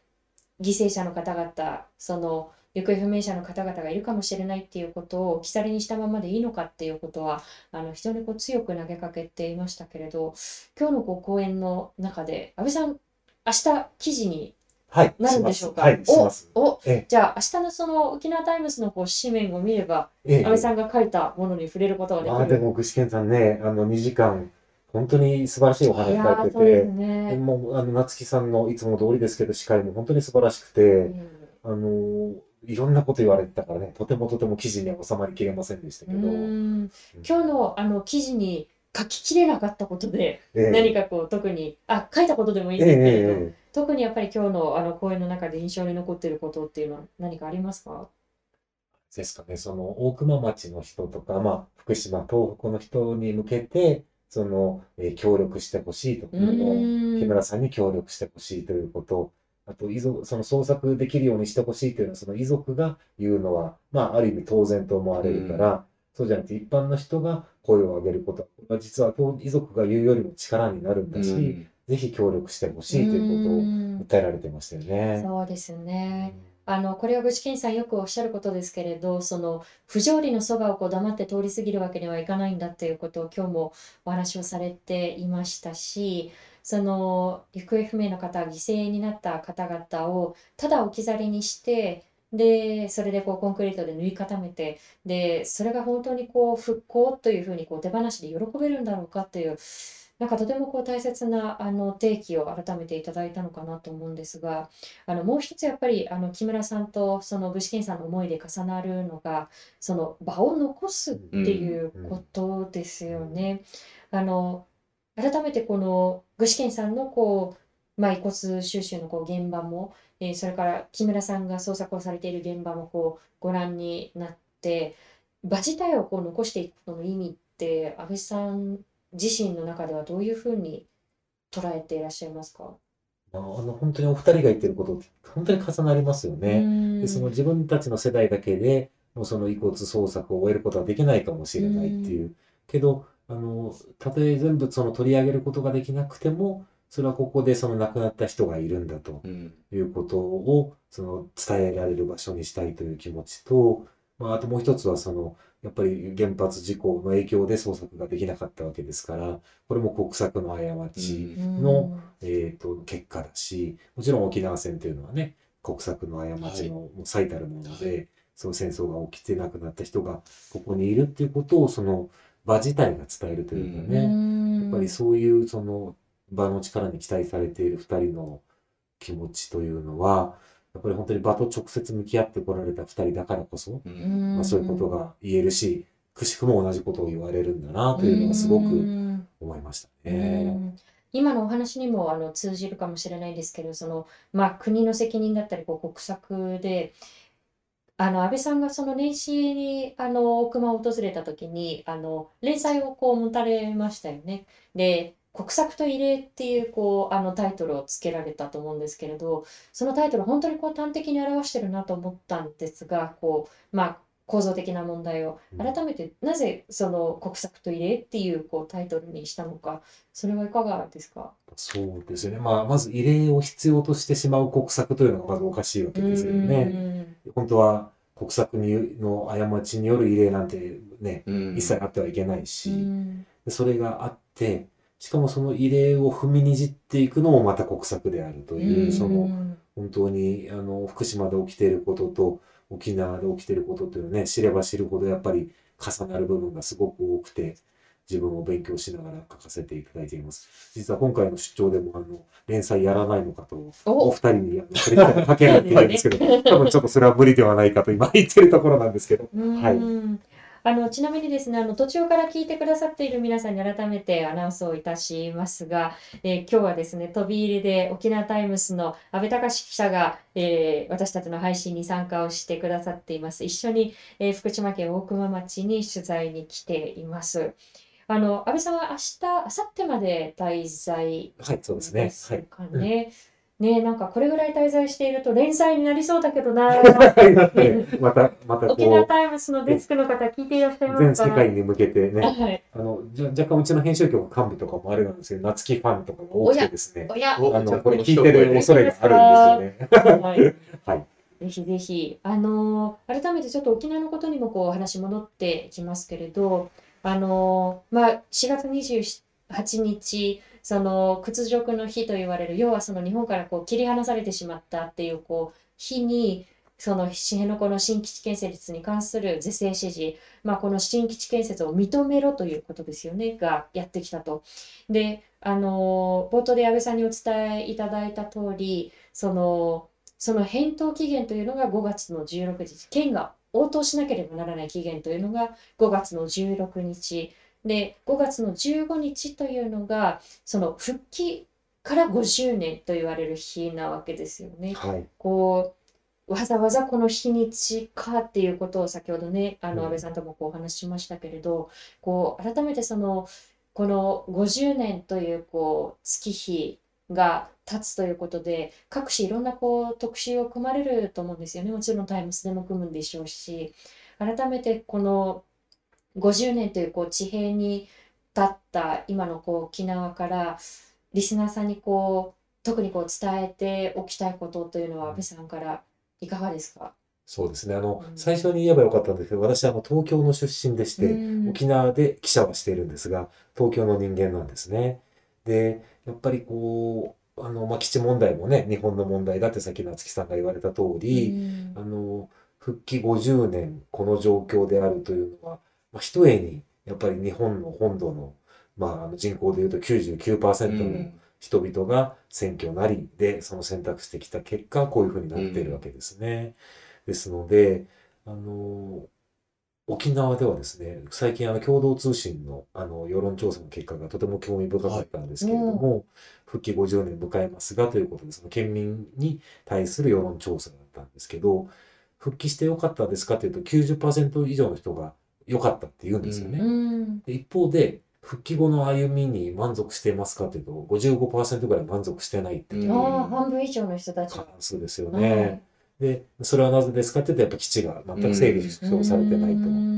う犠牲者の方々その行方不明者の方々がいるかもしれないっていうことを置き去りにしたままでいいのかっていうことはあの非常にこう強く投げかけていましたけれど今日のこう講演の中で安倍さん明日記事にはい。なるんでしょうか？はい。おええじゃあ明日のその沖縄タイムズのこう紙面を見ればええ阿部さんが書いたものに触れることができる。まあでも、具志堅さんね、あの、2時間、本当に素晴らしいお話いや書いてて、ね。もう、あの、夏木さんのいつも通りですけど、司会も本当に素晴らしくて、うんあの、いろんなこと言われてたからね、とてもとても記事には収まりきれませんでしたけど、うーん。今日のあの記事に書ききれなかったことで、ええ。何かこう特にあ書いたことでもいいんええですけれど、ええ特にやっぱり今日のあの講演の中で印象に残っていることっていうのは何かありますか？ですかね、その大熊町の人とか、まあ、福島、東北の人に向けて、その、えー協力してほしいと木村さんに協力してほしいということ、あと遺族、その捜索できるようにしてほしいというのは、その遺族が言うのは、まあ、ある意味当然と思われるから、そうじゃなくて一般の人が声を上げること。は、実は遺族が言うよりも力になるんだし、うん。ぜひ協力してほしいということをう訴えられてましたよね。そうですね。あのこれは具志堅さんよくおっしゃることですけれど、その不条理のそばをこう黙って通り過ぎるわけにはいかないんだっていうことを今日もお話をされていましたし、その行方不明の方、犠牲になった方々をただ置き去りにして、で、それでこうコンクリートで縫い固めて、で、それが本当にこう復興というふうにこう手放しで喜べるんだろうかっていう、なんかとてもこう大切なあの提起を改めていただいたのかなと思うんですが、あのもう一つやっぱりあの木村さんとその具志堅さんの思いで重なるのがその場を残すっていうことですよね。あの改めてこの具志堅さんのこう、まあ、遺骨収集のこう現場も、えーそれから木村さんが捜索をされている現場もこうご覧になって場自体をこう残していくことの意味って安倍さん自身の中ではどういうふうに捉えていらっしゃいますか？まあ、あの本当にお二人が言ってることって本当に重なりますよね。でその自分たちの世代だけでもうその遺骨捜索を終えることはできないかもしれないっていう。けどあの、たとえ全部その取り上げることができなくても、それはここでその亡くなった人がいるんだとうん。いうことを、その伝えられる場所にしたいという気持ちと、まあ、あともう一つはその、やっぱり原発事故の影響で捜索ができなかったわけですから、これも国策の過ちのえっと、結果だし、もちろん沖縄戦っていうのはね、国策の過ちの最たるもので、その戦争が起きて亡くなった人がここにいるっていうことを、その場自体が伝えるというかね、やっぱりそういうその場の力に期待されている二人の気持ちというのは、やっぱり本当に場と直接向き合ってこられた二人だからこそ、うんまあ、そういうことが言えるし、くしくも同じことを言われるんだなというのがすごく思いましたうね。ん今のお話にもあの通じるかもしれないんですけど、そのまあ、国の責任だったりこう国策で、あの安倍さんがその年始にあの大熊を訪れた時にあの連載をこう持たれましたよね。で国策と異例っていうこうあのタイトルをつけられたと思うんですけれど、そのタイトル本当にこう端的に表してるなと思ったんですが、こうまあ構造的な問題を。うん。改めてなぜその国策と異例っていうこうタイトルにしたのか、それはいかがですか？そうですよね。まあ、まず異例を必要としてしまう国策というのがまずおかしいわけですよね。本当は国策にの過ちによる異例なんてね、うん。一切あってはいけないし、うん。でそれがあって、しかもその異例を踏みにじっていくのもまた国策であるという、その本当にあの福島で起きていることと沖縄で起きていることというのはね、知れば知るほどやっぱり重なる部分がすごく多くて、自分を勉強しながら書かせていただいています。実は今回の出張でもあの連載やらないのかとお。お二人にあのプレッシャーがかけられているんですけど、多分ちょっとそれは無理ではないかと今言ってるところなんですけど。はい。うんあのちなみにですね、あの途中から聞いてくださっている皆さんに改めてアナウンスをいたしますが、えー今日はですね、飛び入りで沖縄タイムスの阿部隆記者が、えー私たちの配信に参加をしてくださっています。一緒に、えー福島県大熊町に取材に来ています。あの、安倍さんは明日、明後日まで滞在はい、そうですね。はい。かね。ねなんかこれぐらい滞在していると連載になりそうだけどな。また、また沖縄こタイムスのデスクの方聞いていらっしゃいうま全すか世界に向けてね、はい。あの、じゃ若干うちの編集局幹部とかもあれなんですけど、夏木ファンとかが多くてですね、おや、おあの、これ聞いてる恐れがあるんですよね。はい。はい。ぜひぜひ、あのー改めてちょっと沖縄のことにもこう話戻ってきますけれど、あのーまあ、4月28日、その屈辱の日と言われる、要はその日本からこう切り離されてしまったっていうこう日に、その辺野古の新基地建設に関する是正指示、まあ、この新基地建設を認めろということですよね、がやってきたと。で、あの冒頭で安倍さんにお伝えいただいた通り、その、その返答期限というのが5月の16日、県が応答しなければならない期限というのが5月の16日、で、5月の15日というのが、その復帰から50年と言われる日なわけですよね。はい。こう、わざわざこの日にちかっていうことを先ほどね、あのうん安倍さんともこうお話ししましたけれど、こう、改めてその、この50年というこう月日が経つということで、各紙いろんなこう特集を組まれると思うんですよね。もちろんタイムスでも組むんでしょうし、改めてこの50年というこう地平に立った今のこう沖縄からリスナーさんにこう特にこう伝えておきたいことというのは安倍さんからいかがですか？そうですね。あの、うん。最初に言えばよかったんですけど、私はあの東京の出身でして、うん。沖縄で記者はしているんですが、東京の人間なんですね。で、やっぱりこう、あの、まあ、基地問題もね、日本の問題だってさっき夏木さんが言われた通り、うん。あの、復帰50年、この状況であるというのは、まあ、ひとえに、やっぱり日本の本土の、まあ、あの人口でいうと99%の人々が選挙なりで、その選択してきた結果、こういうふうになっているわけですね。ですので、あの、沖縄ではですね、最近あの共同通信のあの世論調査の結果がとても興味深かったんですけれども、復帰50年迎えますがということで、その県民に対する世論調査だったんですけど、復帰してよかったですかというと90%以上の人が良かったって言うんですよね。うんで一方で、復帰後の歩みに満足していますかというと、55%ぐらい満足してないっていううんああ半分以上の人たち過が半数ですよね。で、それはなぜですかっていうと、やっぱ基地が全く整理されてないと。うんうん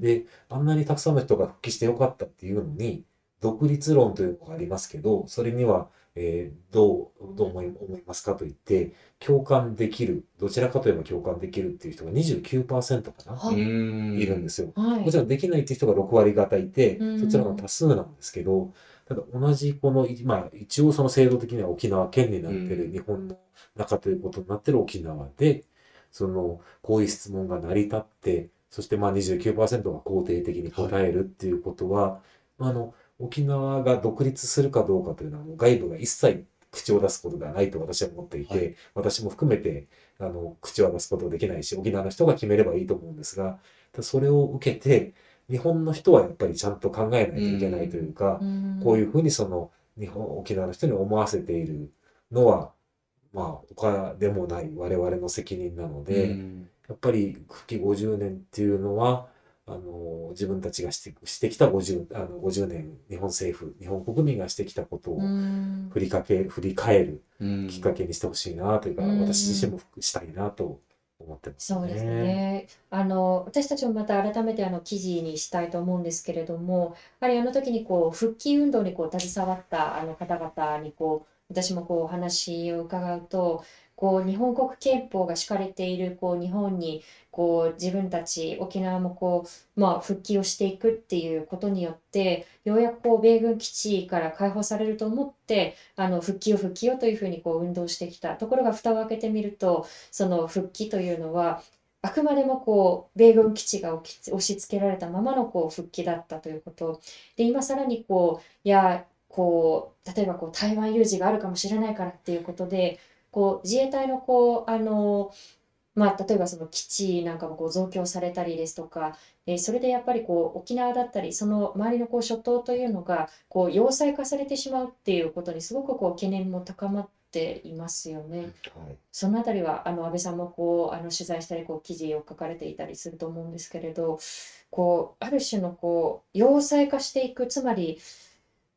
で、あんなにたくさんの人が復帰してよかったっていうのに、独立論というのがありますけど、それには、えーどう、どう思い思いますかと言って、共感できる、どちらかといえば共感できるっていう人が29%かな、はい。いいるんですよ。はい。もちろんできないっていう人が6割方いてうん、そちらの多数なんですけど、ただ同じこの、まあ一応その制度的には沖縄県になってうん。る日本の中ということになってる沖縄で、その、こういう質問が成り立って、そしてまあ29%が肯定的に答えるっていうことは、あの、沖縄が独立するかどうかというのは外部が一切口を出すことではないと私は思っていて、はい。私も含めてあの口を出すことはできないし、沖縄の人が決めればいいと思うんですが、それを受けて、日本の人はやっぱりちゃんと考えないといけないというか、ん。こういうふうにその日本、沖縄の人に思わせているのは、まあ、他でもない我々の責任なので、うん。やっぱり復帰50年っていうのは、あの、自分たちがしてしてきた50、あの50年、日本政府、日本国民がしてきたことをうん。振りかけ、振り返るうん。きっかけにしてほしいなというか、うん。私自身もしたいなと思ってますそうですね。あの私たちもまた改めてあの記事にしたいと思うんですけれども、やはりあの時にこう復帰運動にこう携わったあの方々にこう私もこうお話を伺うと、こう日本国憲法が敷かれているこう日本にこう自分たち沖縄もこうまあ復帰をしていくっていうことによって、ようやくこう米軍基地から解放されると思って、あの復帰を復帰をというふうにこう運動してきた。ところが蓋を開けてみると。その復帰というのはあくまでもこう米軍基地が押し付けられたままのこう復帰だったということで今さらにこういやこう例えばこう台湾有事があるかもしれないからっていうことでこう自衛隊のこうあのまあ、例えばその基地なんかもこう増強されたりですとか、えーそれでやっぱりこう沖縄だったりその周りのこう諸島というのがこう要塞化されてしまうっていうことにすごくこう懸念も高まっていますよね。はい。そのあたりはあの安倍さんもこうあの取材したりこう記事を書かれていたりすると思うんですけれどこうある種のこう要塞化していくつまり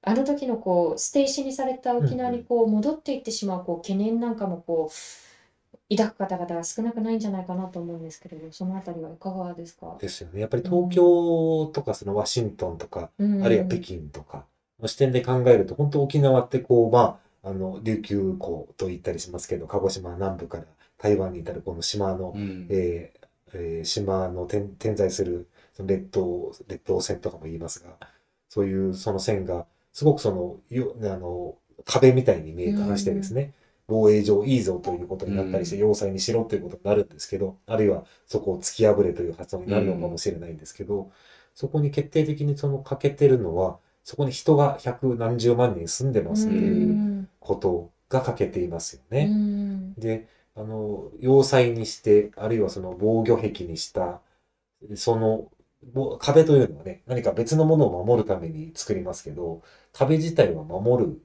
あの時のこう捨て石にされた沖縄にこう戻っていってしまうこう懸念なんかもこう抱く方々が少なくないんじゃないかなと思うんですけれどそのあたりはいかがですか、ですよね。やっぱり東京とかそのワシントンとか、うん。あるいは北京とかの視点で考えると、本当沖縄ってこう、まあ、あの、琉球港と言ったりしますけど、鹿児島南部から台湾に至るこの島の、うん。えーえー島の点点在するその列島、列島線とかも言いますが、そういうその線が、すごくその、よあの、壁みたいに見えた話でですね、防衛上いいぞということになったりして、うん。要塞にしろということになるんですけど、あるいはそこを突き破れという発音になるのかもしれないんですけど、そこに決定的にその欠けてるのは、そこに人が百何十万人住んでますということが欠けていますよね。うん。で、あの、要塞にして、あるいはその防御壁にした、その、ぼ壁というのはね、何か別のものを守るために作りますけど、壁自体は守る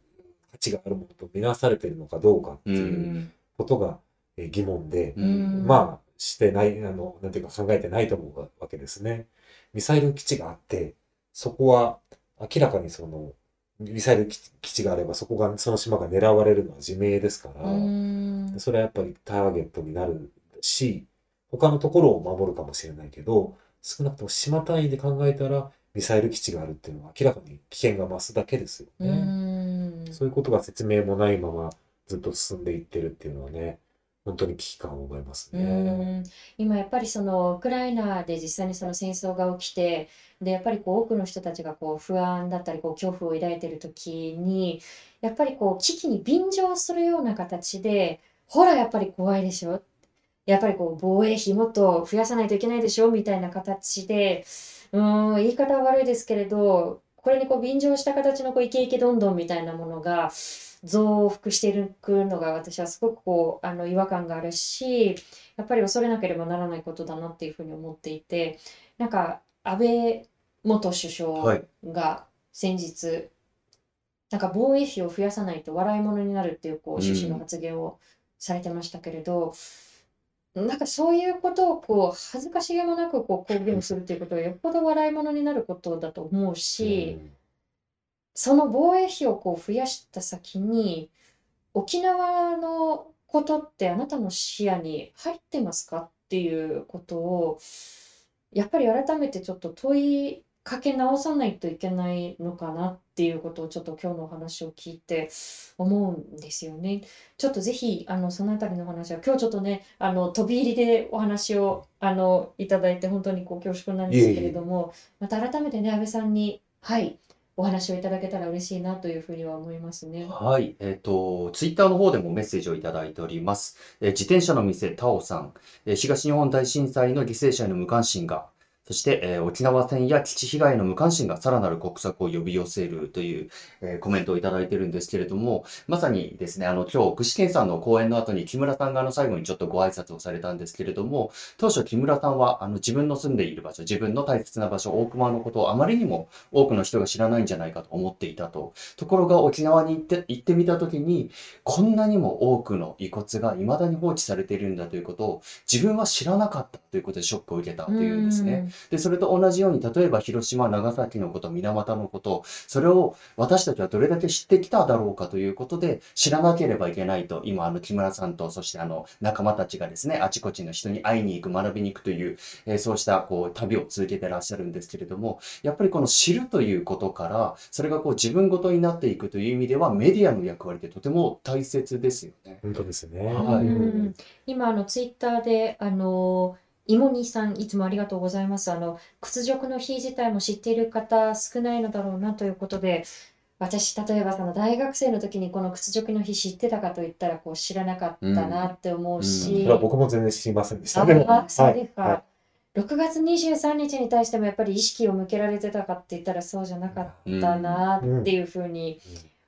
価値があるものとみなされているのかどうかってういうん。ことがえー疑問で、うん。まあ、してない、あの、なんていうか考えてないと思うわけですね。ミサイル基地があって、そこは明らかにその、ミサイル基基地があれば、そこが、その島が狙われるのは自明ですから、うん。それはやっぱりターゲットになるし、他のところを守るかもしれないけど、少なくとも島単位で考えたら、ミサイル基地があるっていうのは明らかに危険が増すだけですようね。んそういうことが説明もないままずっと進んでいってるっていうのはね、本当に危機感を覚えますうね。ん今やっぱりそのウクライナで実際にその戦争が起きてでやっぱりこう多くの人たちがこう不安だったりこう恐怖を抱いている時にやっぱりこう危機に便乗するような形でほらやっぱり怖いでしょやっぱりこう防衛費もっと増やさないといけないでしょみたいな形でうーん言い方は悪いですけれどこれにこう便乗した形のこうイケイケどんどんみたいなものが増幅していくのが私はすごくこうあの違和感があるしやっぱり恐れなければならないことだなっていうふうに思っていてなんか安倍元首相が先日、なんか防衛費を増やさないと笑い物になるっていうこう趣旨の発言をされてましたけれど、なんかそういうことをこう恥ずかしげもなくこう公言するっていうことはよっぽど笑い物になることだと思うし、その防衛費をこう増やした先に沖縄のことってあなたの視野に入ってますかっていうことをやっぱり改めてちょっと問いかけ直さないといけないのかなっていうことをちょっと今日のお話を聞いて思うんですよね。ちょっとぜひあのそのあたりのお話は今日ちょっとねあの飛び入りでお話をあのいただいて本当にこう恐縮なんですけれどもまた改めてね安倍さんにはいお話をいただけたら嬉しいなというふうには思いますね。はい。えっ、と、ツイッターの方でもメッセージをいただいております。えー自転車の店、タオさん。えー東日本大震災の犠牲者への無関心が、そして、えー沖縄戦や基地被害の無関心がさらなる国策を呼び寄せるという、えーコメントをいただいてるんですけれども、まさにですね、あの、今日、具志堅さんの講演の後に木村さんがあの最後にちょっとご挨拶をされたんですけれども、当初木村さんはあの自分の住んでいる場所、自分の大切な場所、大熊のことをあまりにも多くの人が知らないんじゃないかと思っていたと。ところが沖縄に行って行ってみたときに、こんなにも多くの遺骨が未だに放置されているんだということを自分は知らなかったということでショックを受けたというんですね。で、それと同じように、例えば広島、長崎のこと、水俣のこと、それを私たちはどれだけ知ってきただろうかということで、知らなければいけないと、今、あの、木村さんと、そしてあの、仲間たちがですね、あちこちの人に会いに行く、学びに行くという、えーそうした、こう、旅を続けてらっしゃるんですけれども、やっぱりこの知るということから、それがこう、自分ごとになっていくという意味では、メディアの役割ってとても大切ですよね。本当ですね。はいうん今あのツイッターであのいもにさんいつもありがとうございます。あの屈辱の日自体も知っている方少ないのだろうなということで、私例えばその大学生の時にこの屈辱の日知ってたかと言ったらこう知らなかったなって思うし、それは僕も全然知りませんでした。あでも、あそうですか。はい6月23日に対してもやっぱり意識を向けられてたかって言ったらそうじゃなかったなっていうふうに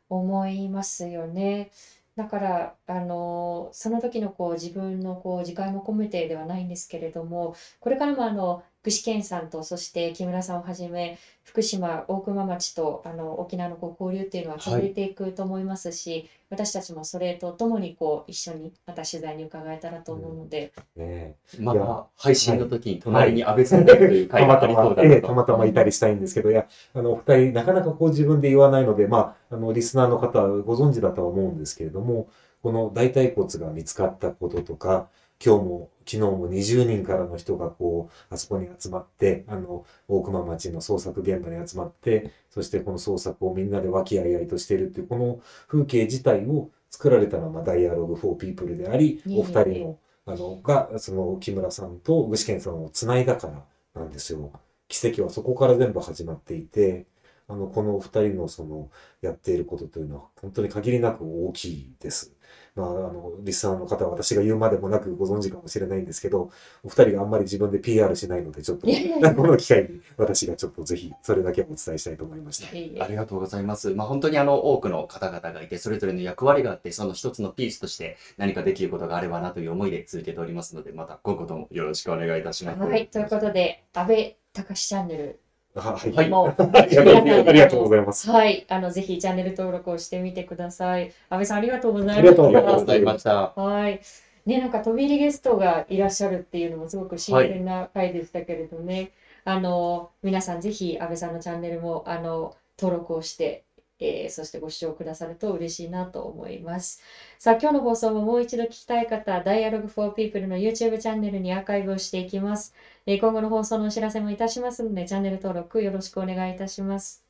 思いますよね。だから、あのその時のこう自分のこう自戒も込めてではないんですけれども、これからもあの具志堅さんとそして木村さんをはじめ福島大熊町とあの沖縄のこう交流っていうのは続い。ていくと思いますし、私たちもそれとともにこう一緒にまた取材に伺えたらと思うので、ねまいやた、配信の時に隣に安倍さんがいるという回があたまたま、りそうだなと。ええたまたまいたりしたいんですけど、いや、あの、お二人、なかなかこう自分で言わないので、まあ、あの、リスナーの方はご存知だとは思うんですけれども、この大腿骨が見つかったこととか、今日も、昨日も20人からの人がこう、あそこに集まって、あの、大熊町の捜索現場に集まって、そしてこの捜索をみんなで和気あいあいとしているっていう、この風景自体を作られたのは、まあ、ダイアログフォーピープルであり、お二人の、あの、が、その、木村さんと具志堅さんをつないだからなんですよ。奇跡はそこから全部始まっていて、あの、このお二人のその、やっていることというのは、本当に限りなく大きいです。まあ、あの、リスナーの方は私が言うまでもなくご存知かもしれないんですけど、お二人があんまり自分で PR しないので、ちょっと、この機会に私がちょっとぜひ、それだけお伝えしたいと思いました。ありがとうございます。まあ本当にあの多くの方々がいて、それぞれの役割があって、その一つのピースとして何かできることがあればなという思いで続けておりますので、また今後ともよろしくお願いいたします。はい、ということで、安倍隆チャンネルははい。はいも ありがとうございますありがとうございます。はい、あのぜひチャンネル登録をしてみてください。安倍さんありがとうございます。ありがとうありがとうございました。はい。ね、なんか飛び入りゲストがいらっしゃるっていうのもすごく新鮮な回でしたけれどね。あの、皆さんぜひ安倍さんのチャンネルもあの登録をして、えーそしてご視聴くださると嬉しいなと思います。さあ、今日の放送ももう一度聞きたい方、Dialogue for People の YouTube チャンネルにアーカイブをしていきます。え今後の放送のお知らせもいたしますので、チャンネル登録よろしくお願いいたします。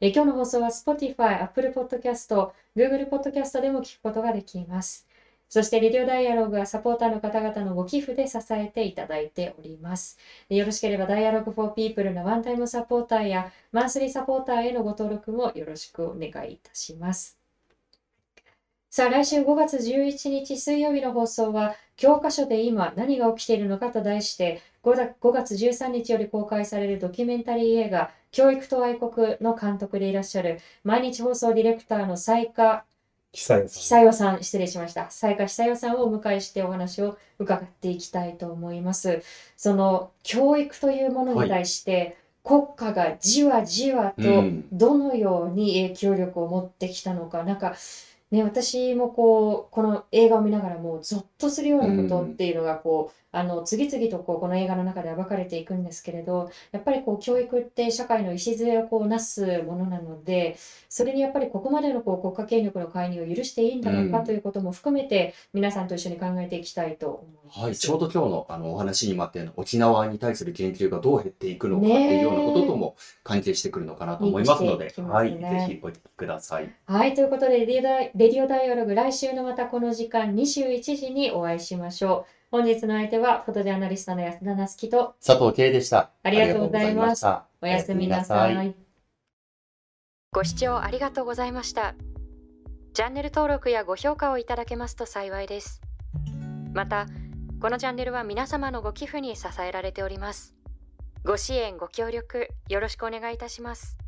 え今日の放送は Spotify、Apple Podcast、Google Podcast でも聞くことができます。そして、レディオダイアログはサポーターの方々のご寄付で支えていただいております。よろしければ、ダイアログ for People のワンタイムサポーターやマンスリーサポーターへのご登録もよろしくお願いいたします。さあ、来週5月11日水曜日の放送は、教科書で今何が起きているのかと題して、5月5月13日より公開されるドキュメンタリー映画、教育と愛国の監督でいらっしゃる、毎日放送ディレクターの斉賀久代さん。さん、失礼しました。斉賀久代さんをお迎えしてお話を伺っていきたいと思います。その教育というものに対して、国家がじわじわとうんどのように影響力を持ってきたのか、なんかね、私もこう、この映画を見ながらもうゾッとするようなことっていうのがこう、あの、次々とこう、この映画の中で暴かれていくんですけれど、やっぱりこう、教育って社会の礎をこう、なすものなので、それにやっぱりここまでのこう、国家権力の介入を許していいんだろうかうんということも含めて、皆さんと一緒に考えていきたいと思います。はい、ちょうど今日のあのお話にもあったような沖縄に対する言及がどう減っていくのかっていうようなこととも関係してくるのかなと思いますので、リンクしていきまはい、ぜひお聞きください。はい、ということでレディオダイ、レディオダイアログ、来週のまたこの時間21時にお会いしましょう。本日の相手は、フォトジャーナリストの安田なすきと、佐藤圭でした。ありがとうございましたやすみなさおやすみなさい。ご視聴ありがとうございました。チャンネル登録やご評価をいただけますと幸いです。また、このチャンネルは皆様のご寄付に支えられております。ご支援、ご協力、よろしくお願いいたします。